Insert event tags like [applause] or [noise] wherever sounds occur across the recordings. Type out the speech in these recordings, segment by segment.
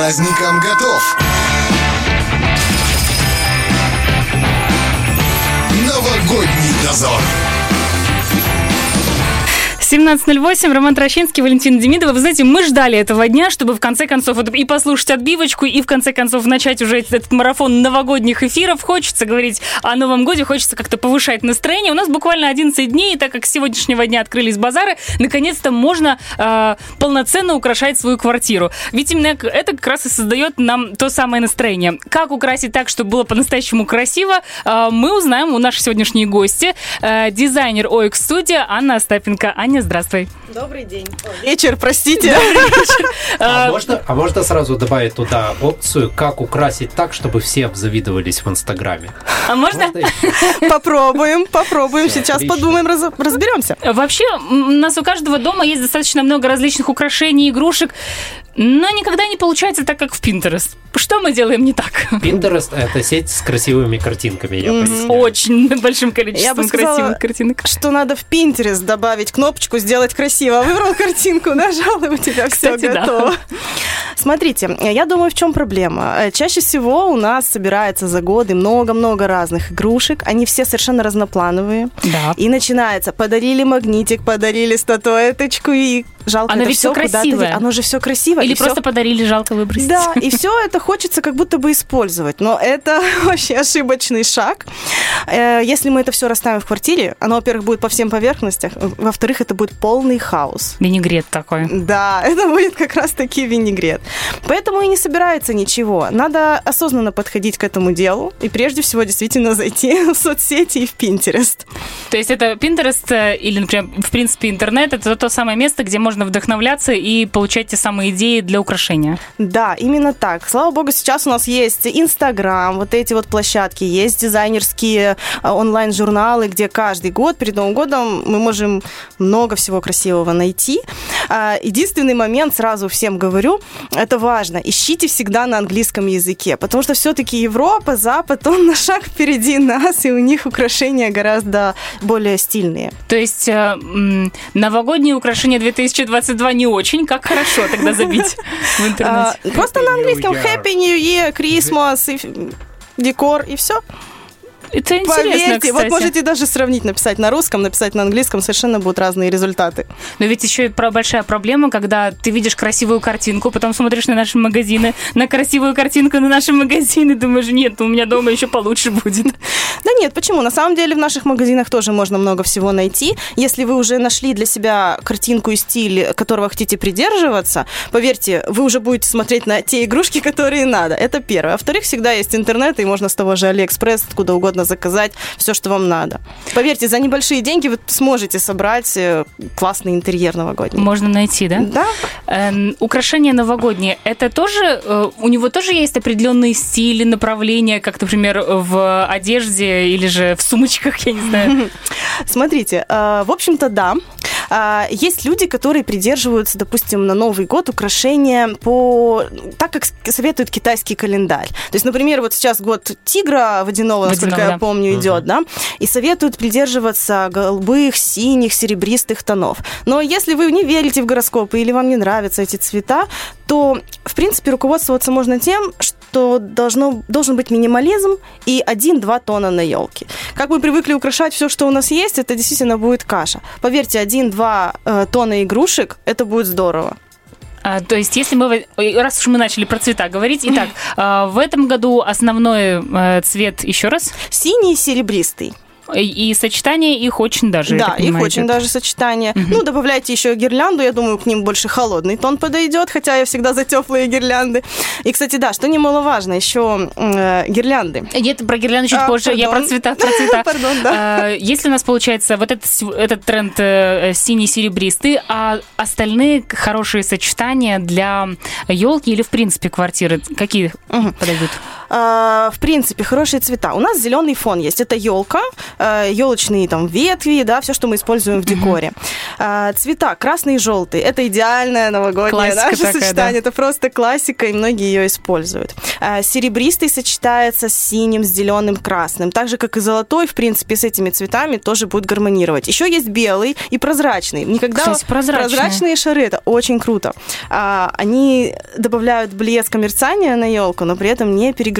праздникам готов. Новогодний дозор. 17.08, Роман Трощинский, Валентина Демидова. Вы знаете, мы ждали этого дня, чтобы в конце концов и послушать отбивочку, и в конце концов начать уже этот марафон новогодних эфиров. Хочется говорить о Новом Годе, хочется как-то повышать настроение. У нас буквально 11 дней, и так как с сегодняшнего дня открылись базары, наконец-то можно э, полноценно украшать свою квартиру. Ведь именно это как раз и создает нам то самое настроение. Как украсить так, чтобы было по-настоящему красиво, э, мы узнаем у нашей сегодняшней гости, э, дизайнер OX Studio Анна Остапенко. Аня, здравствуй. Добрый день. Ой, [laughs] вечер, простите. [laughs] А, можно, а можно сразу добавить туда опцию, как украсить так, чтобы все обзавидовались в Инстаграме? А можно? [laughs] Попробуем, попробуем. Сейчас отлично. подумаем, раз- разберемся. Вообще, у нас у каждого дома есть достаточно много различных украшений, игрушек, но никогда не получается так, как в Pinterest. Что мы делаем не так? Pinterest — это сеть с красивыми картинками, я поясняю. Очень [laughs] большим Я количеством бы сказала, красивых картинок. Что надо в Pinterest добавить кнопочку «Сделать красиво». Выбрал картинку, нажал, и у тебя все Кстати, да. готово. Смотрите, я думаю, в чем проблема. Э, Чаще всего у нас собирается за годы много-много разных игрушек. Они все совершенно разноплановые. Да. И начинается. Подарили магнитик, подарили статуэточку, и жалко Оно это ведь куда-то красивое. Оно же все красиво. Или просто подарили, жалко выбросить. Да, и [laughs] все это хочется как будто бы использовать. Но это [laughs] вообще ошибочный шаг. Э, Если мы это все расставим в квартире, оно, во-первых, будет по всем поверхностях, во-вторых, это будет полный хаос. Винегрет такой. Да, [laughs] это будет как раз-таки винегрет. Поэтому и не собирается ничего. Надо осознанно подходить к этому делу и прежде всего действительно зайти в соцсети и в Pinterest. То есть это Pinterest э, или, например, в принципе, интернет, это то самое место, где можно вдохновляться и получать те самые идеи для украшения. Да, именно так. Слава богу, сейчас у нас есть Инстаграм, вот эти вот площадки, есть дизайнерские э, онлайн-журналы, где каждый год перед Новым годом мы можем много всего красивого найти. А, Единственный момент, сразу всем говорю, это важно, ищите всегда на английском языке, потому что все-таки Европа, Запад, он на шаг впереди нас, и у них украшения гораздо более стильные. То есть э, новогодние украшения 2022 не очень, как хорошо тогда забить в А, интернете. Просто Happy на английском. Happy New Year, Christmas, декор, и все. Это интересно, Поверьте, вот кстати. можете даже сравнить, написать на русском, написать на английском, совершенно будут разные результаты. Но ведь еще и про большая проблема, когда ты видишь красивую картинку, потом смотришь на наши магазины, на красивую картинку на наши магазины, думаешь, нет, у меня дома еще получше будет. Да нет, почему? На самом деле в наших магазинах тоже можно много всего найти. Если вы уже нашли для себя картинку и стиль, которого хотите придерживаться, поверьте, вы уже будете смотреть на те игрушки, которые надо. Это первое. Во-вторых, всегда есть интернет, и можно с того же Алиэкспресс, откуда угодно заказать все, что вам надо. Поверьте, за небольшие деньги вы сможете собрать э, классный интерьер новогодний. Можно найти, да? Да, Эм, украшения новогодние, это тоже, э, у него тоже есть определенные стили, направления, как, например, в одежде или же в сумочках, я не знаю. [laughs] Смотрите, э, в общем-то, да. А, Есть люди, которые придерживаются, допустим, на Новый год украшения по так, как советует китайский календарь. То есть, например, вот сейчас год тигра водяного, насколько Водяного, я да. помню, идет, да, и советуют придерживаться голубых, синих, серебристых тонов. Но если вы не верите в гороскопы или вам не нравятся эти цвета, то, в принципе, руководствоваться можно тем, что должно, должен быть минимализм и один-два тона на елке. Как мы привыкли украшать все, что у нас есть, это действительно будет каша. Поверьте, один-два э, тона игрушек, это будет здорово. А, то есть, если мы, ой, раз уж мы начали про цвета говорить, итак, [laughs] а, в этом году основной э, цвет еще раз, Синий серебристый. И, и сочетание их очень даже. да, их очень даже сочетание. Ну, добавляйте еще гирлянду, я думаю, к ним больше холодный тон подойдет, хотя я всегда за теплые гирлянды. И, кстати, да, что немаловажно, еще э, гирлянды. Нет, про гирлянду чуть А, позже, я про пардон. цвета, про цвета. [laughs] Пардон, да. А, Если у нас получается вот этот, этот тренд э, синий-серебристый, а остальные хорошие сочетания для елки или, в принципе, квартиры, какие Мгм. подойдут? Э, в принципе, хорошие цвета. У нас зеленый фон есть. Это елка, елочные там ветви, да, все, что мы используем в декоре. Э, цвета красный и желтый. Это идеальное новогоднее Классика наше [laughs] такая, сочетание. Это просто классика, и многие ее используют. Серебристый сочетается с синим, с зеленым, красным. Так же, как и золотой, в принципе, с этими цветами тоже будет гармонировать. Еще есть белый и прозрачный. Никогда Кстати, прозрачные. прозрачные шары это очень круто. А, они добавляют блеск мерцания на елку, но при этом не перегружают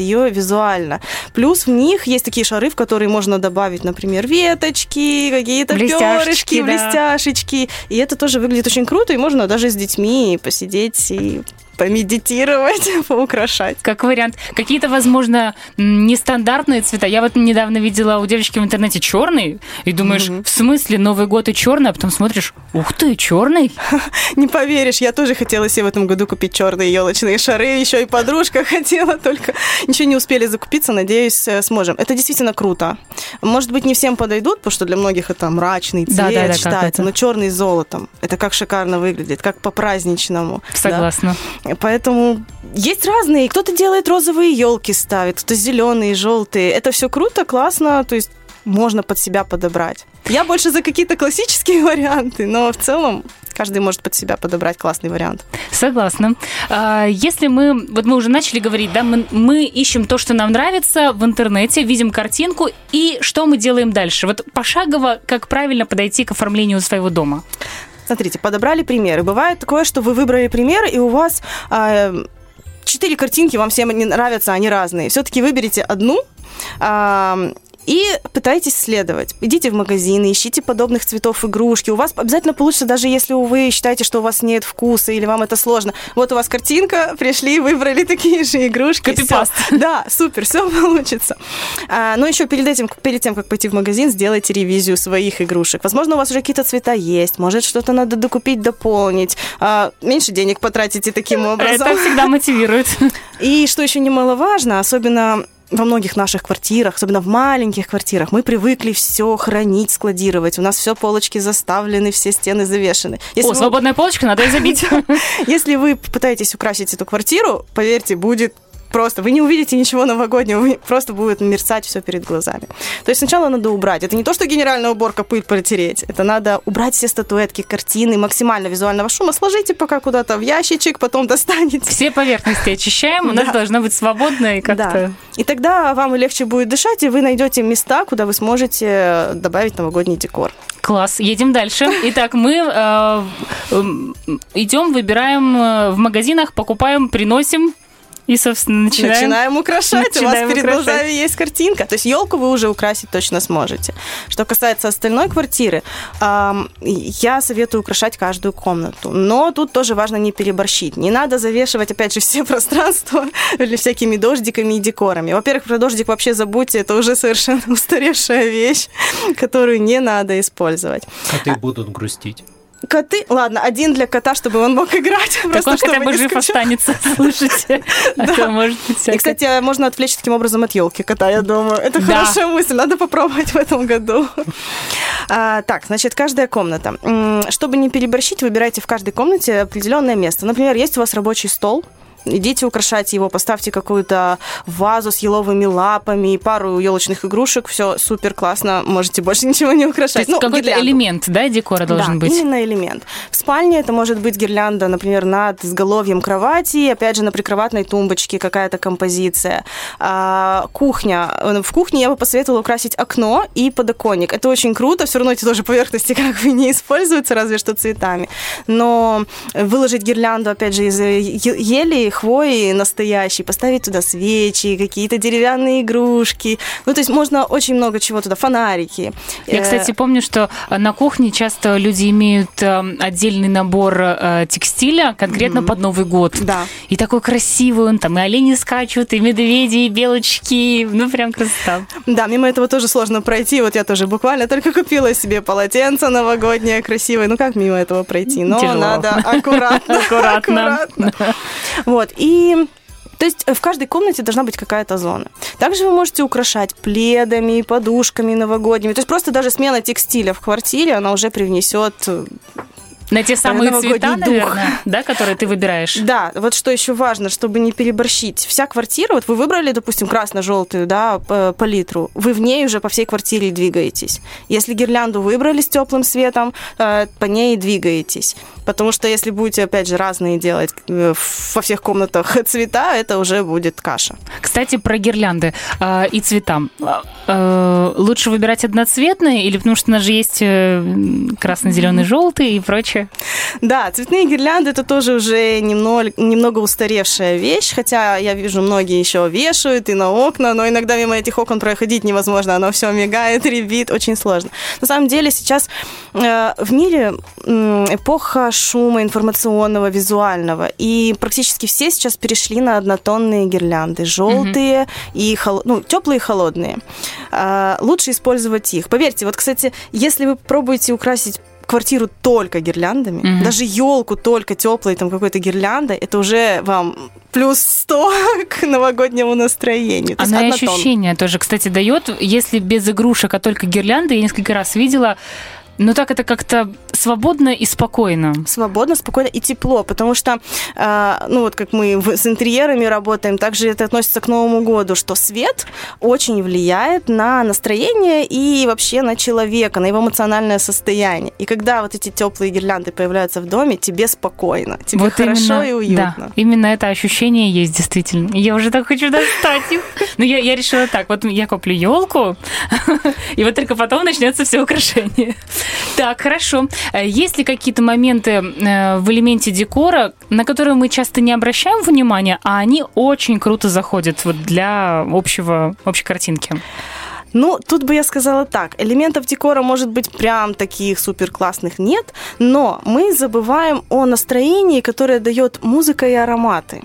ее визуально. Плюс в них есть такие шары, в которые можно добавить, например, веточки, какие-то перышки, да. блестяшечки. И это тоже выглядит очень круто, и можно даже с детьми посидеть и помедитировать, [laughs] поукрашать. Как вариант. Какие-то, возможно, нестандартные цвета. Я вот недавно видела у девочки в интернете черный, и думаешь, в смысле Новый год и черный, а потом смотришь, ух ты, черный. [laughs] Не поверишь, я тоже хотела себе в этом году купить черные елочные шары, еще и подружка [laughs] хотела, только ничего не успели закупиться, надеюсь, э, сможем. Это действительно круто. Может быть, не всем подойдут, потому что для многих это мрачный цвет Да, да, да, считается, но черный с золотом. Это как шикарно выглядит, как по-праздничному. да. Поэтому есть разные. Кто-то делает розовые елки ставит, кто-то зеленые, желтые. Это все круто, классно, то есть можно под себя подобрать. Я больше за какие-то классические [laughs] варианты, но в целом каждый может под себя подобрать классный вариант. Согласна. А, Если мы, вот мы уже начали говорить, да, мы, мы ищем то, что нам нравится в интернете, видим картинку, и что мы делаем дальше? Вот пошагово, как правильно подойти к оформлению своего дома? Смотрите, подобрали примеры. Бывает такое, что вы выбрали пример, и у вас а, четыре картинки вам всем не нравятся, они разные. Все-таки выберите одну. И пытайтесь следовать. Идите в магазины, ищите подобных цветов игрушки. У вас обязательно получится, даже если вы считаете, что у вас нет вкуса или вам это сложно. Вот у вас картинка, пришли, выбрали такие же игрушки. Копипаст. Да, супер, все [laughs] получится. А, но еще перед этим, перед тем, как пойти в магазин, сделайте ревизию своих игрушек. Возможно, у вас уже какие-то цвета есть, может, что-то надо докупить, дополнить. А, меньше денег потратите таким [laughs] образом. Это всегда [laughs] мотивирует. И что еще немаловажно, особенно во многих наших квартирах, особенно в маленьких квартирах, мы привыкли все хранить, складировать. У нас все полочки заставлены, все стены завешены. Если О, вы- свободная полочка, надо ее забить. [laughs] если вы пытаетесь украсить эту квартиру, поверьте, будет просто, вы не увидите ничего новогоднего, просто будет мерцать все перед глазами. То есть сначала надо убрать. Это не то, что генеральная уборка, пыль протереть. Это надо убрать все статуэтки, картины, максимально визуального шума. Сложите пока куда-то в ящичек, потом [laughs] достанете. Все поверхности очищаем, у нас Да. должно быть свободно и Да. как-то... И тогда вам легче будет дышать, и вы найдете места, куда вы сможете добавить новогодний декор. Класс, едем дальше. Итак, мы э, м, идем, выбираем э, в магазинах, покупаем, приносим и, собственно, начинаем. Начинаем украшать. Начинаем У вас перед украшать. глазами есть картинка. То есть елку вы уже украсить точно сможете. Что касается остальной квартиры, ам, я советую украшать каждую комнату. Но тут тоже важно не переборщить. Не надо завешивать, опять же, все [laughs] пространства или всякими дождиками и декорами. Во-первых, про дождик вообще забудьте. Это уже совершенно [laughs] устаревшая вещь, которую не надо использовать. Коты будут грустить. Коты, ладно, один для кота, чтобы он мог играть. Так просто он хотя бы жив скучал. останется, [laughs] слушайте. А может быть И, кстати, можно отвлечь таким образом от елки кота, я думаю. Это Да. хорошая мысль, надо попробовать в этом году. А, так, значит, каждая комната. Чтобы не переборщить, выбирайте в каждой комнате определенное место. Например, есть у вас рабочий стол, Идите украшать его, поставьте какую-то вазу с еловыми лапами и пару елочных игрушек. Все супер классно, можете больше [laughs] ничего не То украшать. есть какой-то гирлянду. элемент, да, декора должен да, быть? именно элемент. Спальне это может быть гирлянда, например, над изголовьем кровати, опять же, на прикроватной тумбочке какая-то композиция. А, кухня. В кухне я бы посоветовала украсить окно и подоконник. Это очень круто, все равно эти тоже поверхности [laughs] как бы не используются, разве что цветами. Но выложить гирлянду, опять же, из ели, хвои настоящей, поставить туда свечи, какие-то деревянные игрушки. Ну, то есть можно очень много чего туда, фонарики. Я, Э, кстати, помню, что на кухне часто люди имеют э, отдельный набор э, текстиля конкретно под Новый год. Да. И такой красивый он там, и олени скачут, и медведи, и белочки. Ну, прям красота. Да, мимо этого тоже сложно пройти. Вот я тоже буквально только купила себе полотенце новогоднее красивое. Ну как мимо этого пройти? Но Тяжело. надо аккуратно. [laughs] Аккуратно. Вот, и... То есть в каждой комнате должна быть какая-то зона. Также вы можете украшать пледами, подушками новогодними. То есть просто даже смена текстиля в квартире, она уже привнесет э, На те самые цвета, дух. наверное, да, которые ты выбираешь? Да, вот что еще важно, чтобы не переборщить. Вся квартира, вот вы выбрали, допустим, красно-желтую, да, палитру, вы в ней уже по всей квартире двигаетесь. Если гирлянду выбрали с теплым светом, э, по ней двигаетесь. Потому что если будете, опять же, разные делать э, во всех комнатах [laughs] цвета, это уже будет каша. Кстати, про гирлянды э, и цвета. Э, лучше выбирать одноцветные или потому что у нас же есть э, красно-зеленый, желтый и прочее? Да, цветные гирлянды это тоже уже немного, немного устаревшая вещь, хотя я вижу, многие еще вешают и на окна, но иногда мимо этих окон проходить невозможно, оно все мигает, ребит, очень сложно. На самом деле сейчас э, в мире эпоха шума информационного, визуального, и практически все сейчас перешли на однотонные гирлянды, желтые mm-hmm. и хол- ну, теплые и холодные. Э, лучше использовать их. Поверьте, вот, кстати, если вы пробуете украсить квартиру только гирляндами, mm-hmm. даже елку только теплой там какой-то гирляндой, это уже вам плюс 100 [laughs] к новогоднему настроению. То Она и ощущение тоже, кстати, дает, если без игрушек, а только гирлянды, я несколько раз видела, ну так это как-то свободно и спокойно. Свободно, спокойно и тепло, потому что, э, ну вот как мы с интерьерами работаем, также это относится к Новому году, что свет очень влияет на настроение и вообще на человека, на его эмоциональное состояние. И когда вот эти теплые гирлянды появляются в доме, тебе спокойно, тебе вот хорошо именно, и уютно. Да, именно это ощущение есть действительно. Я уже так хочу достать их. Но я, я решила так, вот я куплю елку, [laughs] и вот только потом начнется все украшение. Так, хорошо. Есть ли какие-то моменты э, в элементе декора, на которые мы часто не обращаем внимания, а они очень круто заходят вот для общего, общей картинки? Ну, тут бы я сказала так. Элементов декора, может быть, прям таких супер классных нет, но мы забываем о настроении, которое дает музыка и ароматы.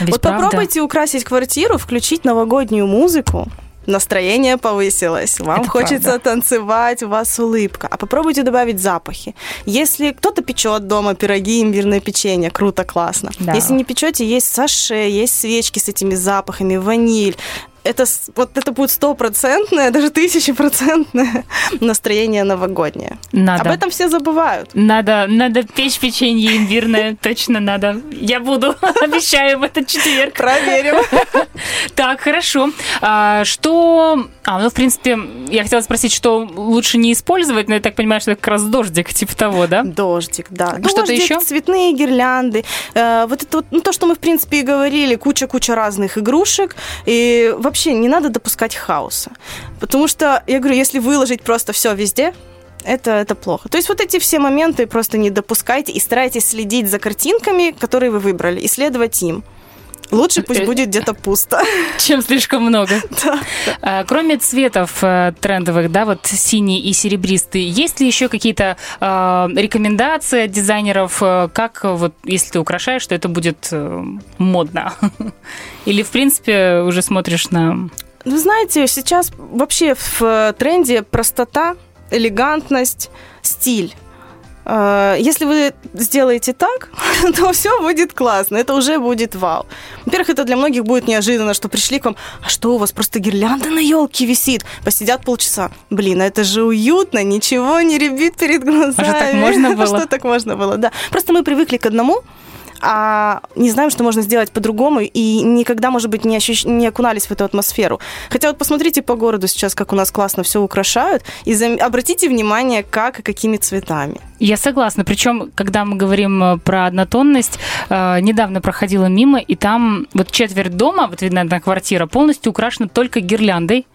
Ведь вот правда? попробуйте украсить квартиру, включить новогоднюю музыку, настроение повысилось, вам Это хочется правда. танцевать, у вас улыбка. А попробуйте добавить запахи. Если кто-то печет дома пироги, имбирное печенье, круто, классно. Да. Если не печете, есть саше, есть свечки с этими запахами, ваниль. Это, вот это будет стопроцентное, даже тысячепроцентное [laughs] настроение новогоднее. Надо. Об этом все забывают. Надо, надо печь печенье имбирное, [laughs] точно надо. Я буду, [laughs] обещаю, в этот четверг. Проверим. Так, хорошо. А, что... А, ну, в принципе, я хотела спросить, что лучше не использовать, но я так понимаю, что это как раз дождик, типа того, да? Дождик, да. Что-то Дождик, еще? цветные гирлянды. Э, вот это вот, ну, то, что мы, в принципе, и говорили, куча-куча разных игрушек. И вообще не надо допускать хаоса. Потому что, я говорю, если выложить просто все везде, это, это плохо. То есть вот эти все моменты просто не допускайте и старайтесь следить за картинками, которые вы выбрали, и следовать им. Лучше пусть Э, будет где-то пусто. [laughs] Чем слишком много. [laughs] А, Кроме цветов э, трендовых, да, вот синий и серебристый, есть ли еще какие-то э, рекомендации от дизайнеров, э, как вот, если ты украшаешь, что это будет модно? [laughs] Или, в принципе, уже смотришь на... Вы знаете, сейчас вообще в тренде простота, элегантность, стиль. Э, Если вы сделаете так, [laughs] то все будет классно, это уже будет вау. Во-первых, это для многих будет неожиданно, что пришли к вам, а что у вас просто гирлянда на елке висит? Посидят полчаса. Блин, а это же уютно, ничего не ребит перед глазами. А что, так можно [laughs] было? Что так можно было, да. Просто мы привыкли к одному, а не знаем, что можно сделать по-другому, и никогда, может быть, не, ощущ... не окунались в эту атмосферу. Хотя вот посмотрите по городу сейчас, как у нас классно все украшают, и зам- обратите внимание, как и какими цветами. Я согласна. Причем, когда мы говорим э, про однотонность, э, недавно проходила мимо, и там вот четверть дома, вот видно одна квартира, полностью украшена только гирляндой.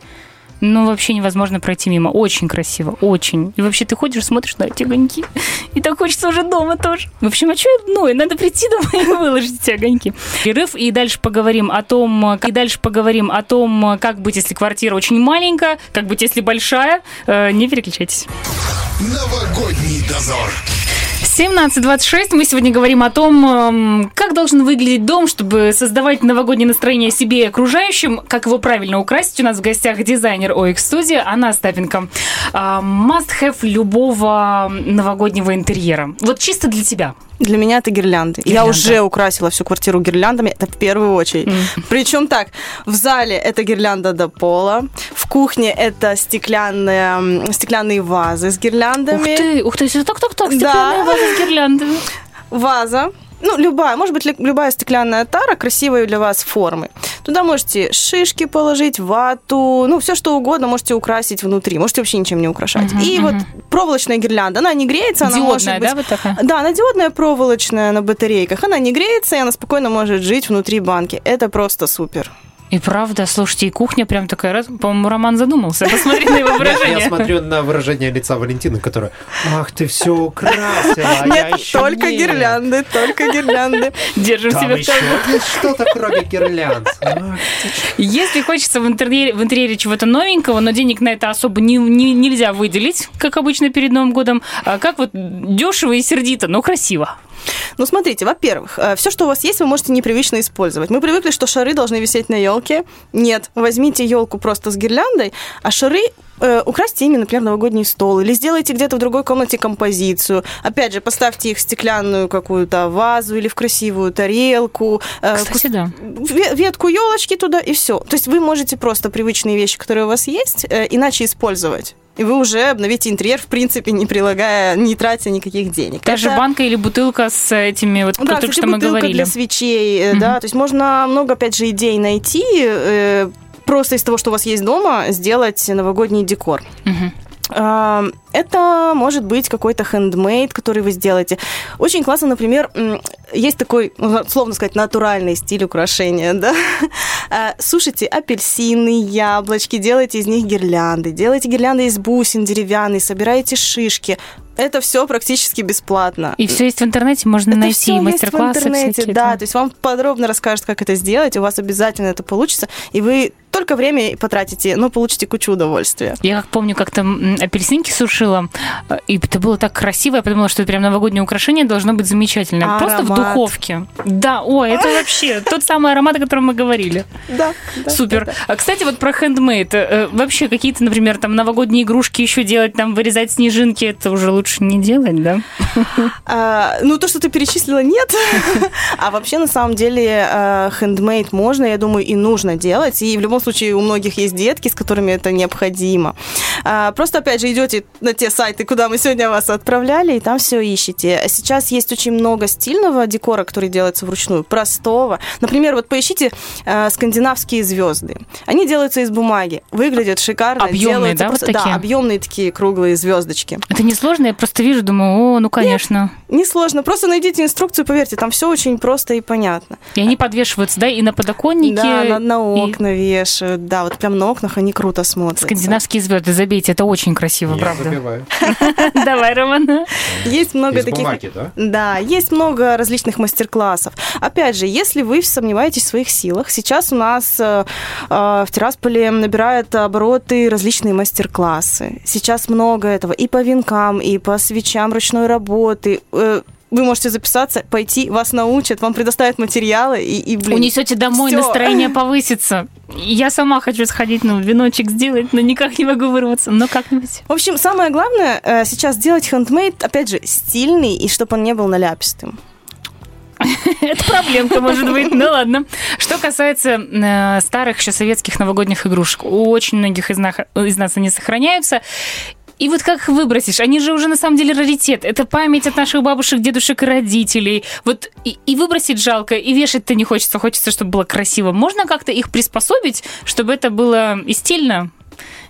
Ну, вообще невозможно пройти мимо. Очень красиво, очень. И вообще ты ходишь, смотришь на эти огоньки, [laughs] и так хочется уже дома тоже. В общем, а что ну, надо прийти домой и выложить эти огоньки. Перерыв, и дальше поговорим о том, и дальше поговорим о том, как быть, если квартира очень маленькая, как быть, если большая. Э, Не переключайтесь. Новогодний дозор. 17.26. Мы сегодня говорим о том, эм, как должен выглядеть дом, чтобы создавать новогоднее настроение себе и окружающим, как его правильно украсить. У нас в гостях дизайнер OX Studio Анна Остапенко. А, Must have любого новогоднего интерьера. Вот чисто для тебя. Для меня это гирлянды. Я Гирлянда. уже украсила всю квартиру гирляндами, это в первую очередь. Причем так, в зале это гирлянда до пола, в кухне это стеклянные, стеклянные вазы с Ух гирляндами. ты, ух ты, так-так-так, Да. стеклянная ваза с гирляндами. Ваза, ну, любая, может быть, любая стеклянная тара красивой для вас формы. Туда можете шишки положить, вату, ну, все что угодно можете украсить внутри. Можете вообще ничем не украшать. Мгм, И мгм. вот проволочная гирлянда, она не греется, она может Диодная, быть... да, вот такая? Да, она диодная проволочная на батарейках. Она не греется, и она спокойно может жить внутри банки. Это просто супер. И правда, слушайте, и кухня прям такая, раз, по-моему, Роман задумался. Посмотри на его Я, выражение. я смотрю на выражение лица Валентины, которая «Ах, ты все украсила, а я Нет, еще только нет». гирлянды, только гирлянды. Держим себя в что-то, кроме гирлянд. Если хочется в интерьере, в интерьере чего-то новенького, но денег на это особо не, не- нельзя выделить, как обычно перед Новым годом, а как вот дешево и сердито, но красиво. Ну, смотрите, во-первых, все, что у вас есть, вы можете непривычно использовать. Мы привыкли, что шары должны висеть на елке. Нет, возьмите елку просто с гирляндой, а шары э, украсьте ими, например, новогодний стол, или сделайте где-то в другой комнате композицию. Опять же, поставьте их в стеклянную какую-то вазу или в красивую тарелку. э, Кстати, да. ве- ветку елочки туда и все. То есть вы можете просто привычные вещи, которые у вас есть, э, иначе использовать. И вы уже обновите интерьер, в принципе, не прилагая, не тратя никаких денег. Даже Это- банка или бутылка с этими, вот да, только кстати, что мы говорили. для свечей, Мгм. да, то есть можно много, опять же, идей найти, э, просто из того, что у вас есть дома, сделать новогодний декор. А, Это может быть какой-то хендмейд, который вы сделаете. Очень классно, например, есть такой, словно сказать, натуральный стиль украшения, да. А, Сушите апельсины, яблочки, делайте из них гирлянды, делайте гирлянды из бусин деревянные, собираете шишки. Это все практически бесплатно. И все есть в интернете, можно Это найти есть в мастер-классы интернете, всякие. да, там. то есть вам подробно расскажут, как это сделать, у вас обязательно это получится, и вы только время потратите, но получите кучу удовольствия. Я как помню, как-то м, апельсинки сушила, э, и это было так красиво, я подумала, что это прям новогоднее украшение должно быть замечательное. Просто в Аромат. Духовке. Да, ой, это вообще тот самый аромат, о котором мы говорили. Да, Супер. А, кстати, вот про хендмейд. Э, Вообще какие-то, например, там новогодние игрушки еще делать, там вырезать снежинки, это уже лучше не делать, да? А, ну, то, что ты перечислила, нет. [laughs] А вообще, на самом деле, э, хендмейд можно, я думаю, и нужно делать. И в любом случае у многих есть детки, с которыми это необходимо. А, Просто, опять же, идете на те сайты, куда мы сегодня вас отправляли, и там все ищете. Сейчас есть очень много стильного декора, который делается вручную, простого. Например, вот поищите э, скандинавские звезды. Они делаются из бумаги, выглядят шикарно. Делаются да, вот просто- такие? Да, объемные такие круглые звездочки. Это несложно, я просто вижу, думаю, о, ну конечно. Несложно, просто найдите инструкцию, поверьте, там все очень просто и понятно. И они подвешиваются, да, и на подоконнике. Да, на, на и окна вешают, да, вот прям на окнах они круто смотрятся. Скандинавские звезды, забейте, это очень красиво, Я правда. забиваю. [laughs] Давай, Роман. Есть много Из таких... бумаги, да? Да, есть много различных мастер-классов. Опять же, если вы сомневаетесь в своих силах, сейчас у нас э, э, в Тирасполе набирают обороты различные мастер-классы. Сейчас много этого и по венкам, и по свечам ручной работы. Э, Вы можете записаться, пойти, вас научат, вам предоставят материалы и, и блин, Унесете домой, всё. настроение повысится. Я сама хочу сходить, ну, веночек сделать, но никак не могу вырваться. Но как-нибудь. В общем, самое главное э, сейчас делать хендмейд, опять же, стильный, и чтобы он не был наляпистым. [laughs] Это проблемка, может быть. Ну ладно. Что касается э, старых еще советских новогодних игрушек, у очень многих из, нах- из нас они сохраняются. И вот как их выбросишь? Они же уже на самом деле раритет. Это память от наших бабушек, дедушек и родителей. Вот и, и выбросить жалко, и вешать-то не хочется. Хочется, чтобы было красиво. Можно как-то их приспособить, чтобы это было и стильно,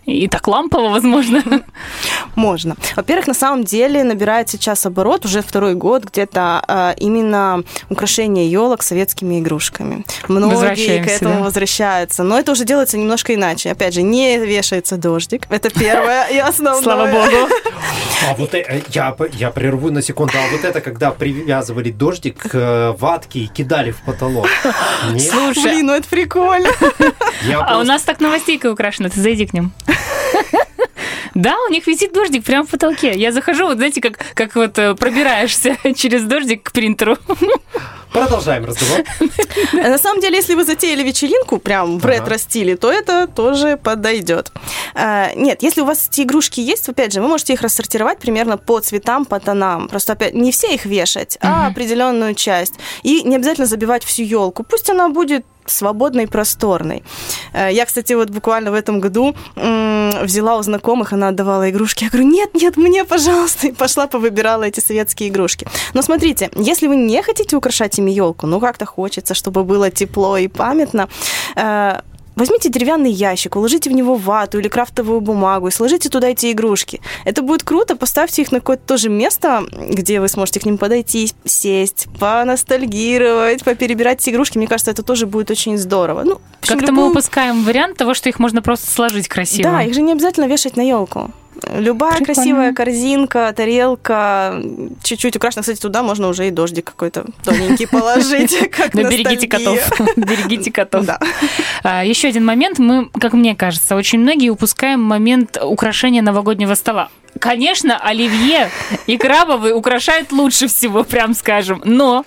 и так лампово, возможно. [laughs] Можно. Во-первых, на самом деле набирает сейчас оборот уже второй год где-то э, именно украшение елок советскими игрушками. Многие к этому да. возвращаются, но это уже делается немножко иначе. Опять же, не вешается дождик. Это первое и основное. [laughs] Слава богу. А вот э- я, я прерву на секунду. А вот это, когда привязывали дождик к э, ватке и кидали в потолок. [laughs] Нет? Слушай, Блин, ну это прикольно. а у нас так новостейка украшена, ты зайди к ним. [laughs] Да, у них висит дождик прямо в потолке. Я захожу, вот знаете, как, как вот э, пробираешься [laughs] через дождик к принтеру. [laughs] Продолжаем разговор. На самом деле, если вы затеяли вечеринку прям в ретро-стиле, то это тоже подойдет. А, Нет, если у вас эти игрушки есть, опять же, вы можете их рассортировать примерно по цветам, по тонам. Просто опять не все их вешать, а определенную часть. И не обязательно забивать всю елку. Пусть она будет свободной, просторной. Э, Я, кстати, вот буквально в этом году взяла у знакомых, она отдавала игрушки. Я говорю, нет, нет, мне, пожалуйста. И пошла повыбирала эти советские игрушки. Но смотрите, если вы не хотите украшать ими елку, ну как-то хочется, чтобы было тепло и памятно, э, Возьмите деревянный ящик, уложите в него вату или крафтовую бумагу и сложите туда эти игрушки. Это будет круто, поставьте их на какое-то тоже место, где вы сможете к ним подойти, сесть, поностальгировать, поперебирать эти игрушки. Мне кажется, это тоже будет очень здорово. Ну, Как-то мы любую- упускаем вариант того, что их можно просто сложить красиво. Да, их же не обязательно вешать на елку. Любая Прикольно. красивая корзинка, тарелка, чуть-чуть украшена. Кстати, туда можно уже и дождик какой-то тоненький положить. [laughs] как Но [laughs] берегите котов. Берегите котов. А, Еще один момент. Мы, как мне кажется, очень многие упускаем момент украшения новогоднего стола. Конечно, оливье и крабовый украшают лучше всего, прям скажем. Но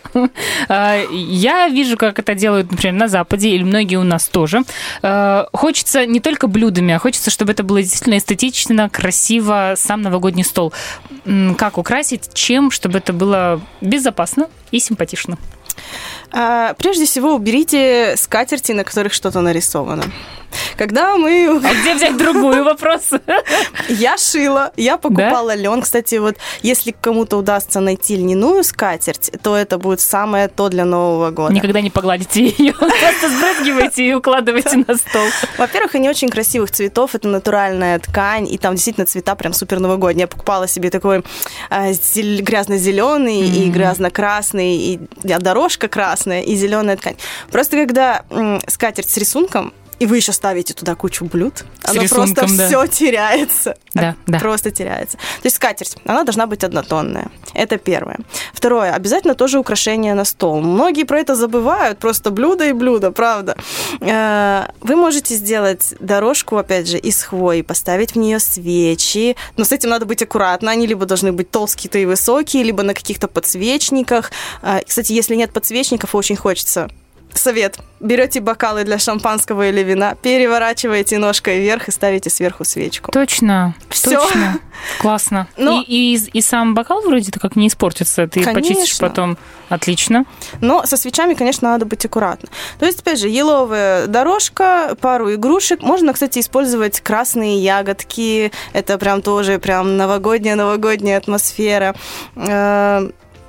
э, я вижу, как это делают, например, на Западе, или многие у нас тоже. Э, хочется не только блюдами, а хочется, чтобы это было действительно эстетично, красиво, сам новогодний стол. Как украсить, чем, чтобы это было безопасно и симпатично. А, Прежде всего, уберите скатерти, на которых что-то нарисовано. Когда мы... А где взять другую вопрос? Я шила, я покупала лен. Кстати, вот если кому-то удастся найти льняную скатерть, то это будет самое то для Нового года. Никогда не погладите ее, [laughs] просто сбрызгивайте и укладывайте на стол. Во-первых, они очень красивых цветов, это натуральная ткань, и там действительно цвета прям супер новогодние. Я покупала себе такой э, зель- грязно-зеленый и грязно-красный, и а, дорожка красная, и зеленая ткань. Просто когда скатерть с рисунком, и вы еще ставите туда кучу блюд, С оно рисунком, просто да. все теряется. Да, да. Просто теряется. То есть скатерть, она должна быть однотонная. Это первое. Второе, обязательно тоже украшение на стол. Многие про это забывают, просто блюдо и блюдо, правда. Э, Вы можете сделать дорожку, опять же, из хвои, поставить в нее свечи, но с этим надо быть аккуратно. Они либо должны быть толстые и высокие, либо на каких-то подсвечниках. Э, Кстати, если нет подсвечников, очень хочется Совет. Берете бокалы для шампанского или вина, переворачиваете ножкой вверх и ставите сверху свечку. Точно, точно. Классно. Но- И, и, и сам бокал вроде-то как не испортится. Ты почистишь Конечно. потом. Отлично. Но со свечами, конечно, надо быть аккуратно. То есть, опять же, еловая дорожка, пару игрушек. Можно, кстати, использовать красные ягодки. Это прям тоже прям новогодняя-новогодняя атмосфера.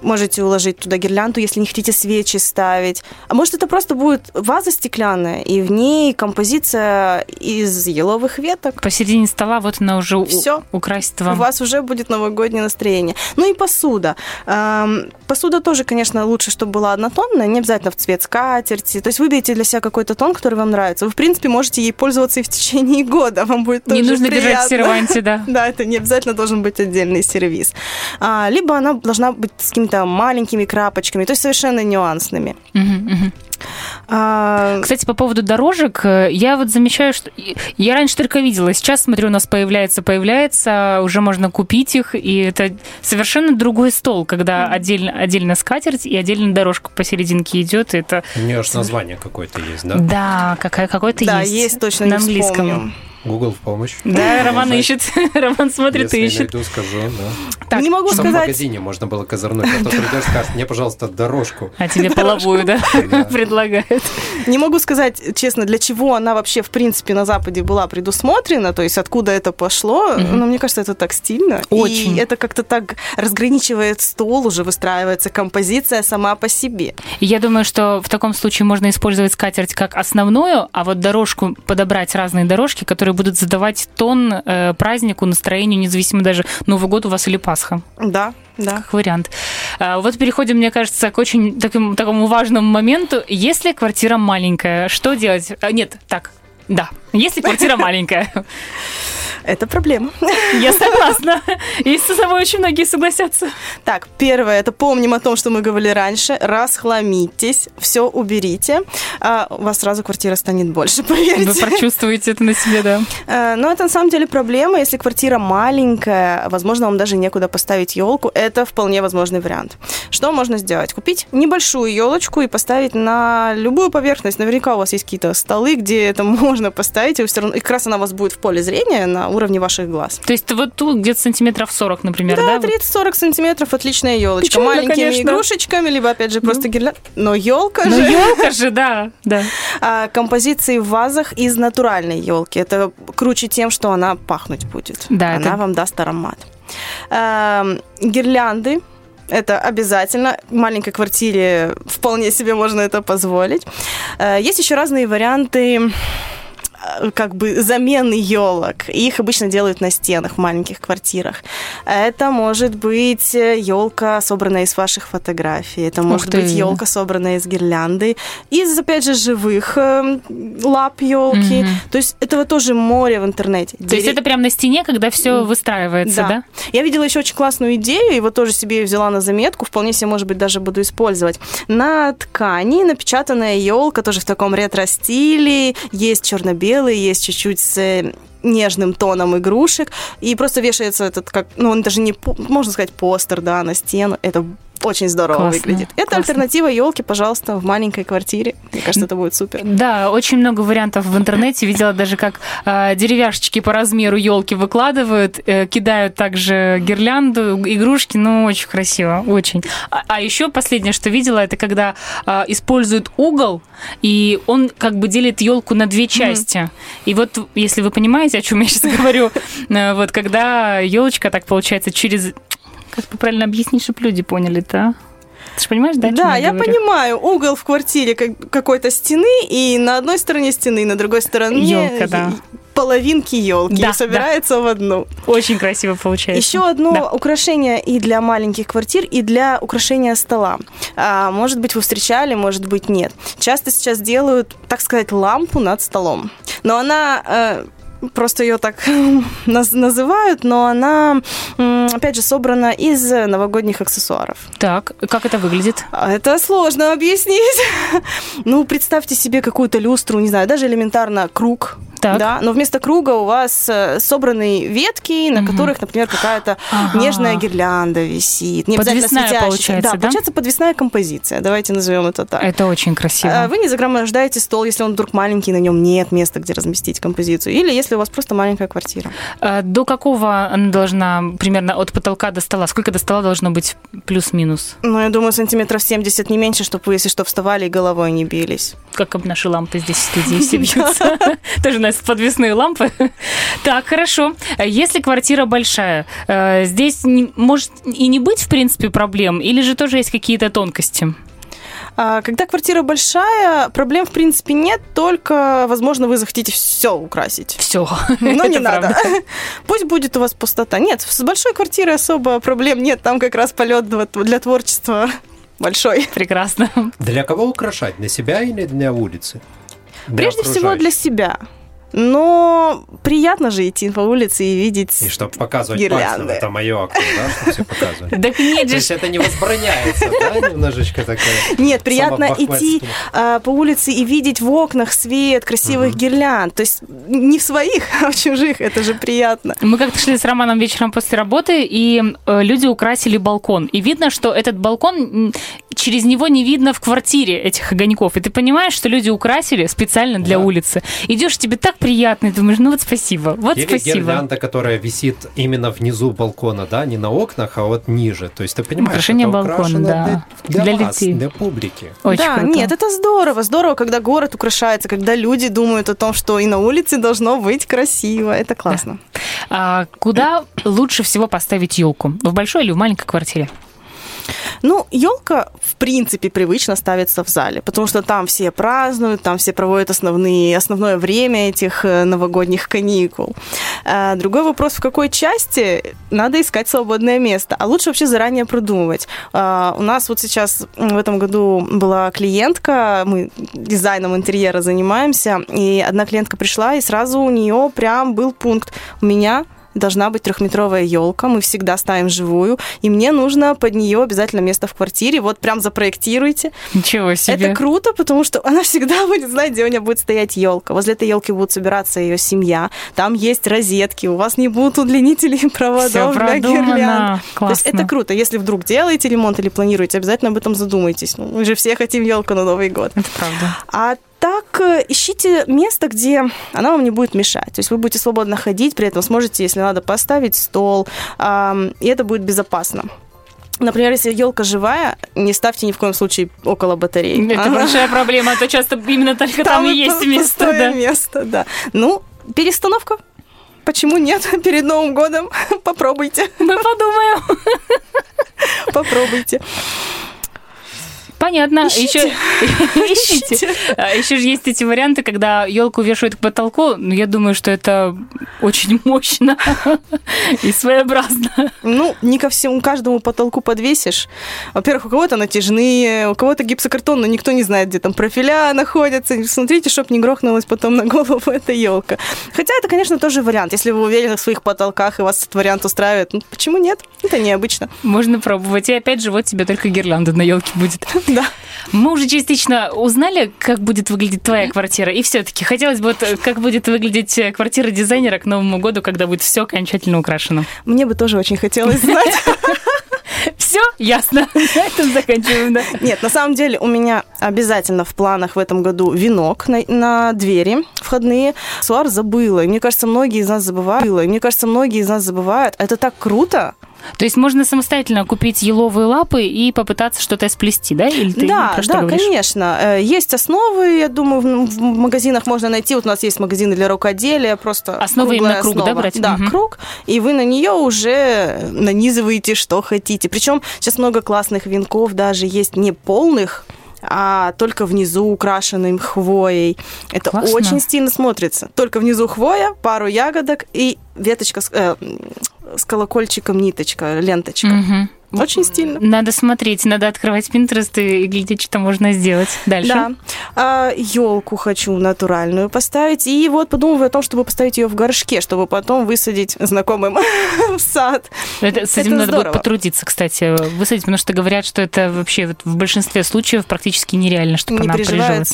Можете уложить туда гирлянду, если не хотите свечи ставить. А может, это просто будет ваза стеклянная, и в ней композиция из еловых веток. Посередине стола вот она уже у- Всё. украсит У вам. вас уже будет новогоднее настроение. Ну и посуда. Эм, Посуда тоже, конечно, лучше, чтобы была однотонная, не обязательно в цвет скатерти. То есть выберите для себя какой-то тон, который вам нравится. Вы, в принципе, можете ей пользоваться и в течение года. Вам будет Не тоже нужно держать в приятно. серванте, да. [laughs] Да, это не обязательно должен быть отдельный сервис. А, либо она должна быть с какими-то маленькими крапочками, то есть совершенно нюансными. А, Кстати, по поводу дорожек, э, я вот замечаю, что я раньше только видела, сейчас смотрю, у нас появляется, появляется, уже можно купить их, и это совершенно другой стол, когда отдельно, отдельно скатерть и отдельно дорожка посерединке идет, и это У нее аж название какое-то есть, да? да, какая какой-то да, есть. есть, точно на английском. вспомню. Google в помощь. Да, Роман ищет, [laughs] Роман смотрит Если и ищет. найду, скажу, да. Так, не могу Чтобы в сказать, магазине можно было козырнуть, а то придешь, скажешь, мне, пожалуйста, дорожку. А тебе половую, да, [laughs] [laughs] предлагают. Не могу сказать, честно, для чего она вообще, в принципе, на Западе была предусмотрена, то есть откуда это пошло, но мне кажется, это так стильно. Очень. И это как-то так разграничивает стол, уже выстраивается композиция сама по себе. Я думаю, что в таком случае можно использовать скатерть как основную, а вот дорожку подобрать разные дорожки, которые будут задавать тон э, празднику, настроению, независимо даже Новый год у вас или Пасха, Да, да. как вариант. А, Вот переходим, мне кажется, к очень таким, такому важному моменту. Если квартира маленькая, что делать? А, Нет, так, да, Если квартира маленькая. Это проблема. Я согласна. И с собой очень многие согласятся. Так, первое, это помним о том, что мы говорили раньше. Расхламитесь, все уберите. А у вас сразу квартира станет больше, [laughs] поверьте. Вы прочувствуете это на себе, да. А, Но это на самом деле проблема. Если квартира маленькая, возможно, вам даже некуда поставить елку. Это вполне возможный вариант. Что можно сделать? Купить небольшую елочку и поставить на любую поверхность. Наверняка у вас есть какие-то столы, где это [laughs] можно поставить, и, все равно, и как раз она у вас будет в поле зрения на уровне ваших глаз. То есть вот тут где-то сантиметров 40, например, да? Да, 30-40 сантиметров, отличная елочка. Маленькими конечно. игрушечками, либо, опять же, просто гирлянд. Но елка Ну, же... елка же, да, да. [laughs] А, композиции в вазах из натуральной елки. Это круче тем, что она пахнуть будет. Да, она это- вам даст аромат. Эм, гирлянды. Это обязательно. В маленькой квартире вполне себе можно это позволить. Э, Есть еще разные варианты как бы замены елок. Их обычно делают на стенах в маленьких квартирах. Это может быть елка, собранная из ваших фотографий. Это может ты. быть елка, собранная из гирлянды. Из, опять же, живых э, лап елки. Мгм. То есть этого тоже море в интернете. То есть это прям на стене, когда все выстраивается, да? Я видела еще очень классную идею, и вот тоже себе взяла на заметку, вполне себе, может быть, даже буду использовать. На ткани напечатанная елка, тоже в таком ретро-стиле, есть черно-белый, есть чуть-чуть с э, нежным тоном игрушек, и просто вешается этот, как, ну, он даже не, можно сказать, постер, да, на стену. Это очень здорово Классно, выглядит. Это классно. альтернатива елки, пожалуйста, в маленькой квартире. Мне кажется, это будет супер. Да, очень много вариантов в интернете. Видела даже, как э, деревяшечки по размеру елки выкладывают, э, кидают также гирлянду, игрушки. Ну, очень красиво, очень. А, а еще последнее, что видела, это когда э, используют угол, и он как бы делит елку на две части. И вот, если вы понимаете, о чем я сейчас говорю, [laughs] э, вот когда елочка так получается через... Как бы правильно объяснить, чтобы люди поняли-то, а? Ты же понимаешь, да? Да, я говорю? понимаю. Угол в квартире как- какой-то стены, и на одной стороне стены, на другой стороне Ёлка, да. половинки елки Да, собираются в одну. Очень красиво получается. Еще одно Да. украшение и для маленьких квартир, и для украшения стола. А, может быть, вы встречали, может быть, нет. Часто сейчас делают, так сказать, лампу над столом. Но она... Просто ее так [laughs] наз- называют, но она, опять же, собрана из новогодних аксессуаров. Так, как это выглядит? А Это сложно объяснить. [laughs] Ну, представьте себе какую-то люстру, не знаю, даже элементарно круг. Так. Да, но вместо круга у вас э, собраны ветки, на Мгм. которых, например, какая-то Ага. нежная гирлянда висит. Не Подвесная получается, да, да? получается подвесная композиция. Давайте назовем это так. Это очень красиво. А Вы не загромождаете стол, если он вдруг маленький, на нем нет места, где разместить композицию. Или если у вас просто маленькая квартира. А До какого она должна, примерно от потолка до стола? Сколько до стола должно быть плюс-минус? Ну, я думаю, сантиметров 70, не меньше, чтобы вы, если что, вставали и головой не бились. Как об наши лампы здесь в студии [laughs] все бьются. [laughs] Тоже у нас подвесные лампы. Так, хорошо. Если квартира большая, э, здесь может и не быть, в принципе, проблем? Или же тоже есть какие-то тонкости? А, Когда квартира большая, проблем в принципе нет, только, возможно, вы захотите все украсить. Все. Но [laughs] не надо. Пусть будет у вас пустота. Нет, с большой квартирой особо проблем нет. Там как раз полет для творчества большой. Прекрасно. Для кого украшать? Для себя или для улицы? Для Прежде всего для себя. Но приятно же идти по улице и видеть... И чтобы показывать Гирлянды. пальцем, это мое окно, да, чтобы все показывали. Так нет То есть это не возбраняется, да, немножечко такое? Нет, приятно идти а, по улице и видеть в окнах свет красивых гирлянд. То есть не в своих, [laughs] а в чужих. Это же приятно. Мы как-то шли с Романом вечером после работы, и э, люди украсили балкон. И видно, что этот балкон, через него не видно в квартире этих огоньков. И ты понимаешь, что люди украсили специально для Да. улицы. Идешь, тебе так приятно, и думаешь, ну вот спасибо, вот Или спасибо. гирлянда, которая висит именно внизу балкона, да, не на окнах, а вот ниже. То есть ты понимаешь, Украшение это балкона, да. для, Для для вас, людей. для публики. Очень да, круто. нет, это здорово. Здорово, когда город украшается, когда люди думают о том, что и на улице должно быть красиво. Это классно. А куда лучше всего поставить елку? В большой или в маленькой квартире? Ну, елка, в принципе, привычно ставится в зале, потому что там все празднуют, там все проводят основные, основное время этих э, новогодних каникул. А другой вопрос, в какой части надо искать свободное место, а лучше вообще заранее продумывать. А, у нас вот сейчас в этом году была клиентка, мы дизайном интерьера занимаемся, и одна клиентка пришла, и сразу у нее прям был пункт. У меня должна быть трехметровая елка, мы всегда ставим живую, и мне нужно под нее обязательно место в квартире, вот прям запроектируйте. Ничего себе. Это круто, потому что она всегда [laughs] будет знать, где у нее будет стоять елка. Возле этой елки будут собираться ее семья, там есть розетки, у вас не будут удлинителей [laughs] проводов для гирлянд. Классно. То есть это круто. Если вдруг делаете ремонт или планируете, обязательно об этом задумайтесь. Ну, мы же все хотим елку на Новый год. Это правда. А так э, ищите место, где она вам не будет мешать. То есть вы будете свободно ходить, при этом сможете, если надо, поставить стол, и это будет безопасно. Например, если елка живая, не ставьте ни в коем случае около батареи. Это большая проблема, а то часто именно только там, и есть место. Да. место, да. Ну, перестановка. Почему нет? [laughs] Перед Новым годом [laughs] попробуйте. Мы подумаем. [laughs] Попробуйте. Понятно. Ищите. Еще, [laughs] ищите. А, Еще же есть эти варианты, когда елку вешают к потолку. Но я думаю, что это очень мощно [laughs] и своеобразно. Ну, не ко всему, каждому потолку подвесишь. Во-первых, у кого-то натяжные, у кого-то гипсокартон, но никто не знает, где там профиля находятся. Смотрите, чтобы не грохнулась потом на голову [laughs] эта елка. Хотя это, конечно, тоже вариант. Если вы уверены в своих потолках и вас этот вариант устраивает, ну, почему нет? Это необычно. Можно пробовать. И опять же, вот тебе только гирлянда на елке будет. [laughs] Да. Мы уже частично узнали, как будет выглядеть твоя квартира. И все-таки хотелось бы, вот, как будет выглядеть квартира дизайнера к Новому году, когда будет все окончательно украшено. Мне бы тоже очень хотелось знать. [laughs] Все ясно. [laughs] На этом заканчиваем, да. Нет, на самом деле у меня обязательно в планах в этом году венок на, на двери входные. Суар забыла. И мне кажется, многие из нас забывают. И мне кажется, многие из нас забывают. Это так круто. То есть можно самостоятельно купить еловые лапы и попытаться что-то сплести, да? Или ты да, про что да, говоришь? конечно. Э, Есть основы, я думаю, в магазинах можно найти. Вот у нас есть магазины для рукоделия, просто круглая именно круг, да, основа. брать? Да, Мгм. круг, и вы на нее уже нанизываете, что хотите. Причем сейчас много классных венков даже есть не полных, а только внизу украшенным хвоей. Это Классно. очень стильно смотрится. Только внизу хвоя, пару ягодок и веточка с, э, с колокольчиком, ниточка, ленточка. Мгм. Очень стильно. Надо смотреть, надо открывать Pinterest и глядеть, что можно сделать. Дальше. Да. елку хочу натуральную поставить. И вот подумываю о том, чтобы поставить ее в горшке, чтобы потом высадить знакомым [laughs] в сад. Это, с этим Это надо будет потрудиться, кстати, высадить, потому что говорят, что это вообще вот в большинстве случаев практически нереально, чтобы Не она прижилась.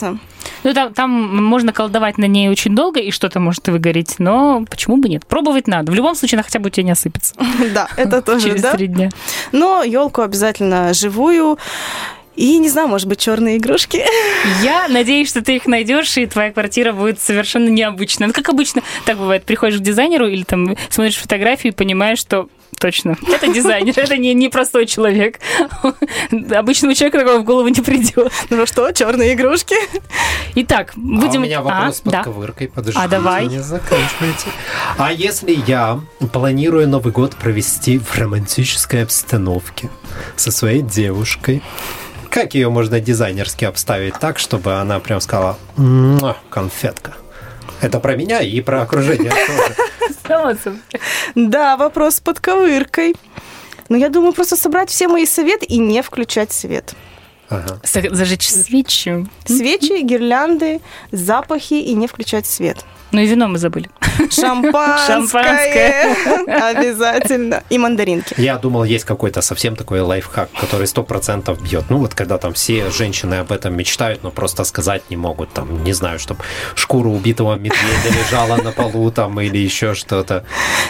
Ну, там, там можно колдовать на ней очень долго, и что-то может выгореть, но почему бы нет? Пробовать надо. В любом случае, она хотя бы у тебя не осыпется. [laughs] Да, это тоже, Через да. три дня. Но елку обязательно живую. И, не знаю, может быть, черные игрушки. Я надеюсь, что ты их найдешь, и твоя квартира будет совершенно необычная. Ну, как обычно, так бывает, приходишь к дизайнеру или там смотришь фотографии и понимаешь, что точно, это дизайнер, [laughs] это не, не простой человек. Обычному человеку такого в голову не придет. Ну что, черные игрушки? Итак, будем... А у меня вопрос А, под да. ковыркой. Подождите, А, давай. не заканчивайте. А если я планирую Новый год провести в романтической обстановке со своей девушкой, как ее можно дизайнерски обставить так, чтобы она прям сказала «Муа, конфетка? Это про меня и про окружение [laughs] тоже. Да, вопрос с подковыркой. Ну, я думаю, просто собрать все мои советы и не включать свет. Ага. Зажечь свечи. Свечи, гирлянды, запахи и не включать свет. Ну и вино мы забыли. Шампанское. Обязательно. И мандаринки. Я думал, есть какой-то совсем такой лайфхак, который сто процентов бьет. Ну вот когда там все женщины об этом мечтают, но просто сказать не могут. Там, не знаю, чтобы шкура убитого медведя лежала на полу там или еще что-то.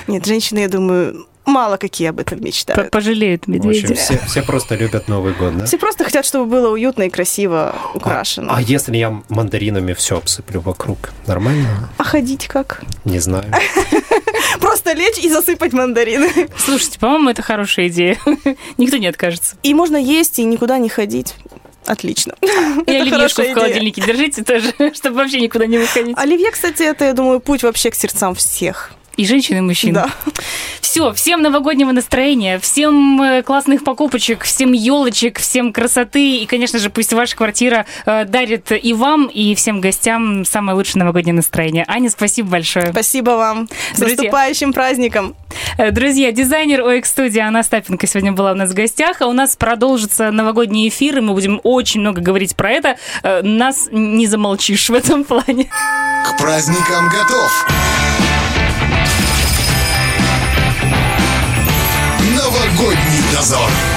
Нет, женщины, я думаю, мало какие об этом мечтают. Пожалеют В общем, все, все просто любят Новый год, да? Все просто хотят, чтобы было уютно и красиво украшено. А если я мандаринами все обсыплю вокруг, нормально? А ходить как? Не знаю. [laughs] Просто лечь и засыпать мандарины. Слушайте, по-моему, это хорошая идея. [laughs] Никто не откажется. И можно есть и никуда не ходить. Отлично. [laughs] И оливьешку в холодильнике держите тоже, чтобы вообще никуда не выходить. Оливье, кстати, это, я думаю, путь вообще к сердцам всех. И женщин, и мужчин. Да. Все, всем новогоднего настроения, всем э, классных покупочек, всем елочек, всем красоты. И, конечно же, пусть ваша квартира э, дарит и вам, и всем гостям самое лучшее новогоднее настроение. Аня, спасибо большое. Спасибо вам. С Друзья. наступающим праздником. Э, Друзья, дизайнер OX Studio Анна Стапенко сегодня была у нас в гостях, а у нас продолжится новогодний эфир, и мы будем очень много говорить про это. Э, Нас не замолчишь в этом плане. К праздникам готов. Новогодний дозор.